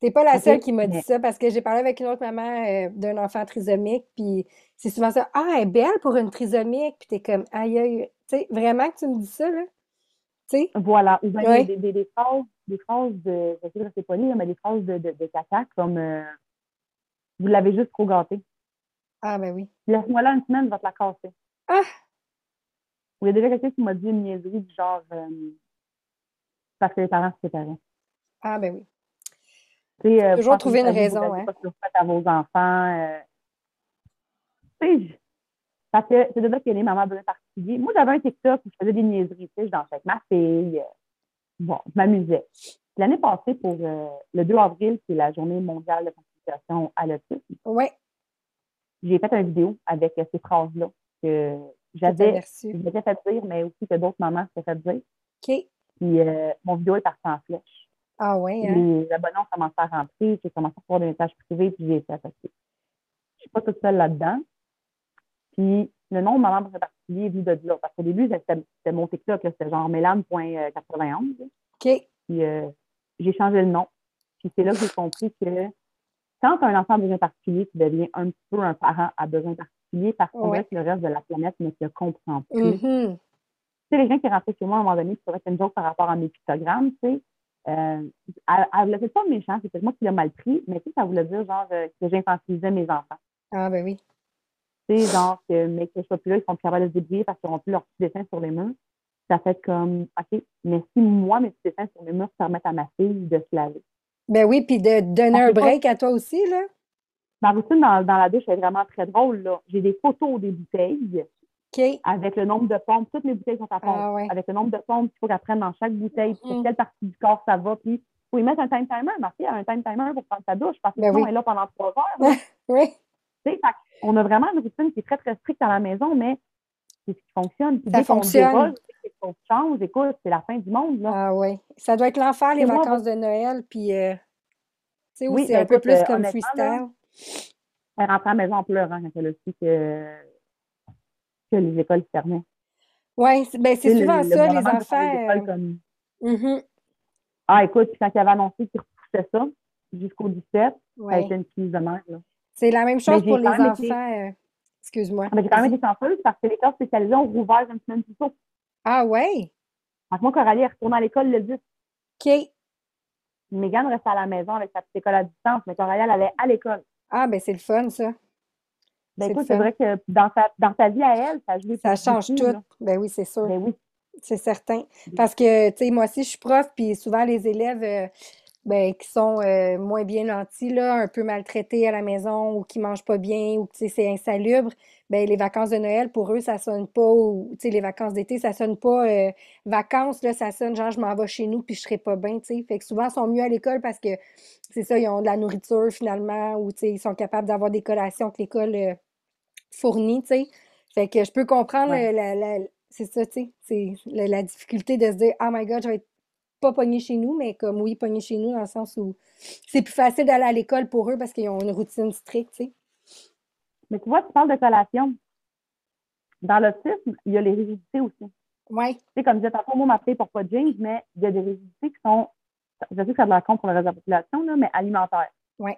T'es pas la seule qui m'a dit ça parce que j'ai parlé avec une autre maman euh, d'un enfant trisomique, puis c'est souvent ça. Ah, elle est belle pour une trisomique, puis t'es comme aïe aïe. Tu sais, vraiment que tu me dis ça, là? Tu sais? Voilà. Ou bien des, des, des, phrases, des phrases de, je sais que c'est pas lié, mais des phrases de, de, de caca comme euh, vous l'avez juste trop gâté. Ah, ben oui. Laisse-moi là une semaine, je vais te la casser. Ah! Il y a déjà quelqu'un qui m'a dit une niaiserie du genre euh, parce que les parents se séparaient. Ah, ben oui. Euh, Toujours trouver une raison. Hein? à vos enfants. Euh, parce que c'est de là qu'il y a des mamans besoin particulier. Moi, j'avais un TikTok où je faisais des niaiseries, tu sais, je dansais avec ma fille. Bon, je m'amusais. L'année passée, pour euh, le 2 avril, qui est la journée mondiale de à l'autisme, ouais. j'ai fait une vidéo avec ces phrases-là que j'avais je fait dire, mais aussi que d'autres mamans s'étaient fait dire. OK. Puis mon vidéo est partie en flèche. Ah oui, hein? Les abonnés ont commencé à rentrer, j'ai commencé à faire des messages privés, puis j'ai été attaquée. Je ne suis pas toute seule là-dedans. Puis le nom de ma membre particulier est venu de là. Parce qu'au début, c'était mon TikTok, c'était genre mélane.91. OK. Puis euh, j'ai changé le nom. Puis c'est là que j'ai compris que quand un enfant à besoin particulier, tu deviens un peu un parent à besoin particulier parce qu'on que le reste de la planète ne se comprend plus. Mm-hmm. Tu sais, les gens qui rentraient chez moi à un moment donné, qui être une joke par rapport à mes pictogrammes, tu sais, euh, elle, ne voulait pas méchant, c'est peut-être moi qui l'ai mal pris, mais tu sais, ça voulait dire genre euh, que j'infantilisais mes enfants. Ah ben oui. Tu sais, genre que, mais que je sois plus là, ils sont plus capables de se débrouiller parce qu'ils n'ont plus leurs petits dessins sur les murs. Ça fait comme, OK, mais si moi, mes petits dessins sur les murs permettent à ma fille de se laver. Ben oui, puis de donner un break à toi aussi, là. Ma routine dans, dans la douche est vraiment très drôle, là. J'ai des photos des bouteilles avec le nombre de pompes, toutes les bouteilles sont à pompe. Ah, avec le nombre de pompes qu'il faut qu'elle prenne dans chaque bouteille, mm quelle partie du corps ça va. Puis, il faut y mettre un time timer. Ma fille a un time timer pour prendre sa douche parce que ben sinon, elle est là pendant trois heures. oui. on a vraiment une routine qui est très, très stricte à la maison, mais c'est ce qui fonctionne. ça fonctionne. On change, écoute, c'est la fin du monde. Là. Ah oui. Ça doit être l'enfer, les vacances de Noël, puis euh, sais, oui, c'est ben un peu plus euh, comme freestyle. elle rentre à la maison en pleurant quand elle a su que que les écoles fermaient. Oui, ben c'est souvent ça, les enfants. Euh, comme... Mm-hmm. Ah, écoute, quand il avait annoncé qu'il repoussait ça jusqu'au 17, ça a été une crise de merde. C'est la même chose pour les enfants. Euh, excuse-moi. Mais j'ai quand même été chanceuse parce que les classes spécialisées ont rouvert une semaine plus tôt. Ah ouais? Donc moi, Coralie est retournée à l'école le 10. OK. Megan restait à la maison avec sa petite école à distance, mais Coralie, elle allait à l'école. Ah, ben c'est le fun, ça. Ben écoute, c'est vrai que dans ta, dans ta vie à elle, ça a joué Ça change tout. Ben oui, c'est sûr. Ben oui. C'est certain. Parce que, tu sais, moi aussi, je suis prof, puis souvent, les élèves, euh, ben, qui sont euh, moins bien nantis, là, un peu maltraités à la maison ou qui mangent pas bien ou que c'est insalubre, ben, les vacances de Noël, pour eux, ça sonne pas, ou les vacances d'été, ça sonne pas euh, vacances, là, ça sonne genre je m'en vais chez nous puis je serai pas bien. sais Fait que souvent, ils sont mieux à l'école parce que c'est ça, ils ont de la nourriture finalement, ou ils sont capables d'avoir des collations que l'école euh, fournit. sais Fait que je peux comprendre la, c'est ça, tu sais, c'est la, difficulté de se dire Oh my God, je vais être pas pogné chez nous, mais comme oui, pogné chez nous, dans le sens où c'est plus facile d'aller à l'école pour eux parce qu'ils ont une routine stricte, tu sais. Mais tu vois, tu parles de collation. Dans l'autisme, il y a les rigidités aussi. Oui. Tu sais, comme je disais tantôt, moi, ma fille pour pas de jeans, mais il y a des rigidités qui sont, je sais que ça de la compte pour le reste de la population, là, mais alimentaires. Oui.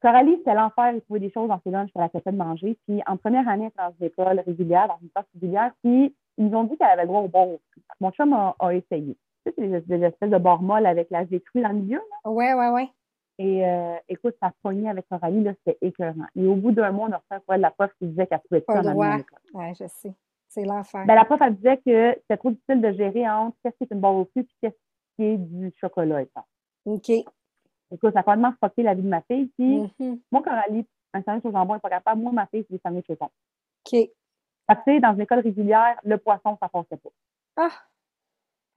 Coralie, c'était l'enfer, il trouvait des choses dans ses lunchs qu'elle acceptait de manger. Puis en première année, elle était dans une école régulière, dans une classe régulière, puis ils ont dit qu'elle avait le droit au bon Mon chum a, essayé. Tu sais, c'est des, espèces de bord molles avec des fruits dans le milieu. Oui, oui, oui. Et euh, écoute, ça poignée avec Coralie, là, c'était écœurant. Et au bout d'un mois, on a reçu un de la prof qui disait qu'elle pouvait pas l'école. Oui, je sais. C'est l'enfer. Ben, la prof, elle disait que c'était trop difficile de gérer entre qu'est-ce qui est une barre au fruits et qu'est-ce qui est du chocolat. Et ça. OK. Écoute, ça a complètement fucké la vie de ma fille. Puis, mm-hmm. moi, Coralie, un sandwich au jambon n'est pas capable. Moi, ma fille, c'est des sandwichs au thon. OK. Parce que, dans une école régulière, le poisson, ça passait pas. Ah!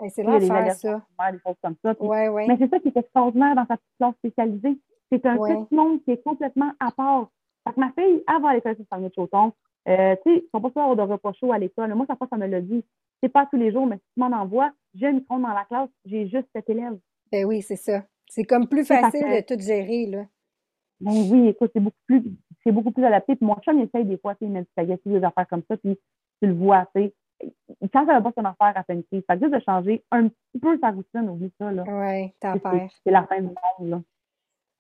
C'est l'enfer, ça. Des choses comme ça. ouais, ouais. Mais c'est ça qui est extraordinaire dans sa petite classe spécialisée. C'est un petit monde qui est complètement à part. Parce que ma fille, avant l'école de sandwich au thon, euh, tu sais, ils sont pas sûrs de repas chaud à l'école. Moi, ça passe, ça me l'a dit. C'est pas tous les jours, mais si tu m'en envoies, j'ai un micro dans la classe, j'ai juste cet élève. Ben oui, c'est ça. C'est comme plus facile de tout gérer, là. Ben oui, écoute, c'est beaucoup plus c'est beaucoup plus adapté. Puis mon chum, il essaye des fois, tu sais, il met du spaghetti, des affaires comme ça, puis tu le vois, tu sais. Quand ça va pas son affaire à une crise, ça juste de changer un petit peu sa routine, oublie ça, là. Oui, t'en perds. C'est la fin du monde, là.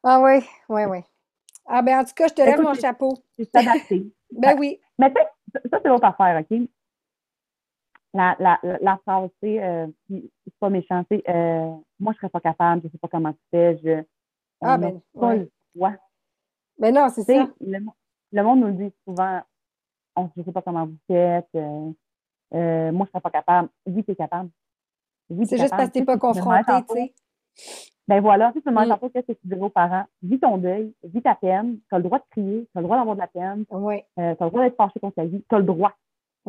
Ah oui, oui, oui. Ah ben en tout cas, je te lève mon chapeau. C'est s'adapter. ben oui. Mais tu sais, ça, c'est l'autre affaire, OK? La, la, la phrase, sais, euh, c'est pas méchant, sais, euh, moi, je serais pas capable, je sais pas comment tu fais, je... Ah ben, pas le choix. Mais non, c'est ça. Le, monde nous le dit souvent, on ne sait pas comment vous faites, euh, euh, moi, je ne serais pas capable. Oui, tu es capable. Oui, c'est juste parce que tu n'es pas confronté, tu sais. Ben voilà, si tu me demandes mm. qu'est-ce que tu dirais aux parents, vis ton deuil, vis ta peine, tu as le droit de crier, tu as le droit d'avoir de la peine, ouais. euh, tu as le droit d'être fâché contre ta vie, tu as le droit.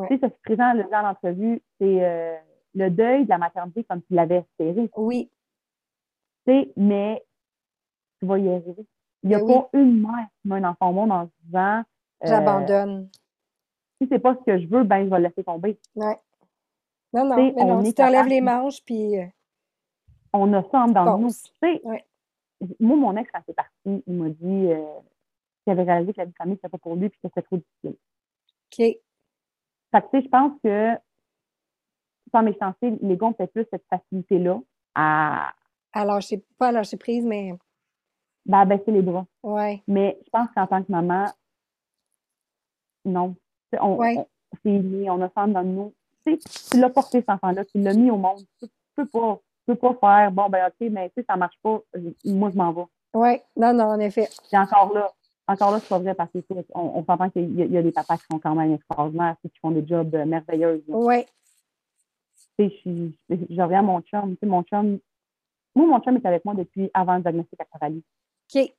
Tu sais, ce qui présent le dans l'entrevue, c'est euh, le deuil de la maternité comme tu l'avais espéré. Oui. Tu sais, mais tu vas y arriver. Il n'y a ben pas une mère qui met un enfant au monde en se disant J'abandonne. Si c'est pas ce que je veux, ben je vais le laisser tomber. Ouais. Non, non, mais non, tu t'enlèves les manches, puis. Euh, on a ça dans nous. Ouais. Moi, mon ex, quand c'est parti, il m'a dit euh, qu'il avait réalisé que la vie de famille, c'était pas pour lui, puis que c'était trop difficile. OK. Fait que, tu sais, je pense que, sans méchanceté, les gars ont peut-être plus cette facilité-là à. Alors, je sais pas à lâcher prise, mais ben, baisser les bras. Ouais. Mais je pense qu'en tant que maman, non. On, c'est lié, on a ça dans nous. Tu tu l'as porté, cet enfant-là, tu l'as mis au monde. Tu, peux pas, tu peux pas faire, bon, ben, OK, mais tu sais, ça marche pas, moi, je m'en vais. Oui, non, non, en effet. Et encore là, encore là, c'est pas vrai parce qu'on on, s'entend qu'il y, a des papas qui sont quand même extraordinaires, qui font des jobs euh, merveilleux. Oui. Tu sais, je, je, reviens à mon chum. Tu sais, mon chum, moi, mon chum est avec moi depuis avant le diagnostic à Coralie. OK.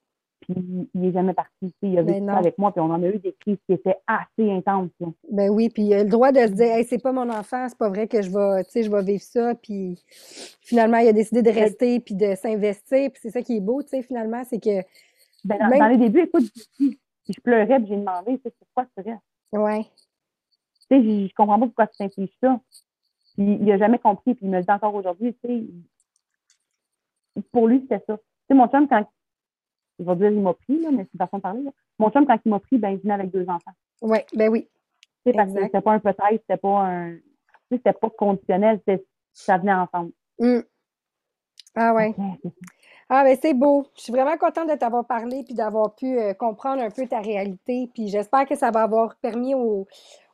Puis il n'est jamais parti. Il a vécu ben avec moi, puis on en a eu des crises qui étaient assez intenses. Ben oui, puis il a le droit de se dire hey, c'est pas mon enfant, c'est pas vrai que je vais, je vais vivre ça. Puis finalement, il a décidé de rester puis de s'investir. Puis c'est ça qui est beau, tu sais, finalement, c'est que. Ben, dans, les débuts, écoute, je pleurais, puis j'ai demandé, pourquoi tu restes? Oui. Tu sais, je, comprends pas pourquoi tu t'infliges ça. Puis il n'a jamais compris, puis il me le dit encore aujourd'hui, tu sais. Pour lui, c'était ça. Tu sais, mon chum, quand je vais dire il m'a pris, là, mais c'est une façon de parler. Mon chum, quand il m'a pris, ben, il venait avec deux enfants. Oui, ben oui. C'est parce que c'était pas un peut-être, c'était pas un. C'était pas conditionnel, ça venait ensemble. Mm. Ah ouais. Ah ben c'est beau. Je suis vraiment contente de t'avoir parlé puis d'avoir pu euh, comprendre un peu ta réalité. Puis j'espère que ça va avoir permis aux,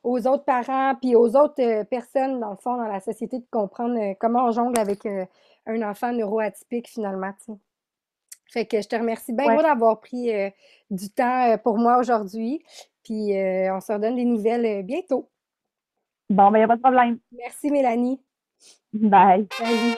autres parents puis aux autres euh, personnes, dans le fond, dans la société, de comprendre euh, comment on jongle avec un enfant neuroatypique finalement. Fait que je te remercie bien d'avoir pris du temps pour moi aujourd'hui. Puis on se redonne des nouvelles bientôt. Bon, ben, il n'y a pas de problème. Merci, Mélanie. Bye. Salut.